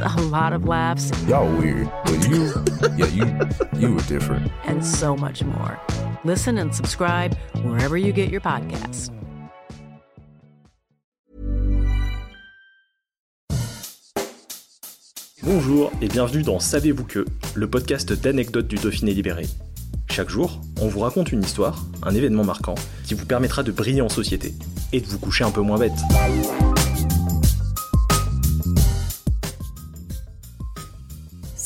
a lot of laughs. Y'all weird, but you, yeah, you, you were different. And so much more. Listen and subscribe wherever you get your podcasts. Bonjour et bienvenue dans Savez-vous que, le podcast d'anecdotes du Dauphiné libéré. Chaque jour, on vous raconte une histoire, un événement marquant, qui vous permettra de briller en société et de vous coucher un peu moins bête.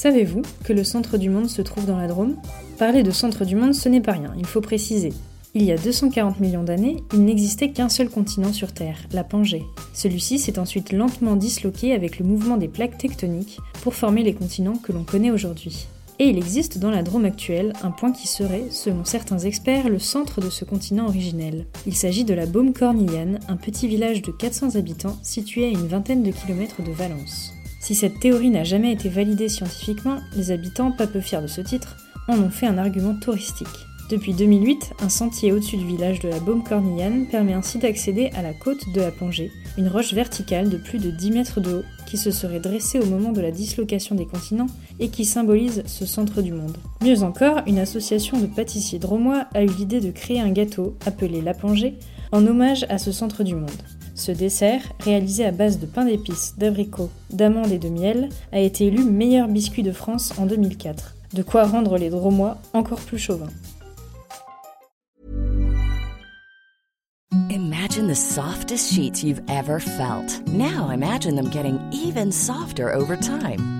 Savez-vous que le centre du monde se trouve dans la Drôme? Parler de centre du monde, ce n'est pas rien, il faut préciser. Il y a 240 millions d'années, il n'existait qu'un seul continent sur Terre, la Pangée. Celui-ci s'est ensuite lentement disloqué avec le mouvement des plaques tectoniques pour former les continents que l'on connaît aujourd'hui. Et il existe dans la Drôme actuelle un point qui serait, selon certains experts, le centre de ce continent originel. Il s'agit de la Baume Cornillane, un petit village de 400 habitants situé à une vingtaine de kilomètres de Valence. Si cette théorie n'a jamais été validée scientifiquement, les habitants, pas peu fiers de ce titre, en ont fait un argument touristique. Depuis 2008, un sentier au-dessus du village de la Baume Cornillane permet ainsi d'accéder à la côte de la Pangée, une roche verticale de plus de 10 mètres de haut qui se serait dressée au moment de la dislocation des continents et qui symbolise ce centre du monde. Mieux encore, une association de pâtissiers dromois a eu l'idée de créer un gâteau appelé la Pangée en hommage à ce centre du monde. Ce dessert, réalisé à base de pain d'épices, d'abricots, d'amandes et de miel, a été élu meilleur biscuit de France en 2004. De quoi rendre les Dromois encore plus chauvins. Imagine the softest sheets you've ever felt. Now imagine them getting even softer over time.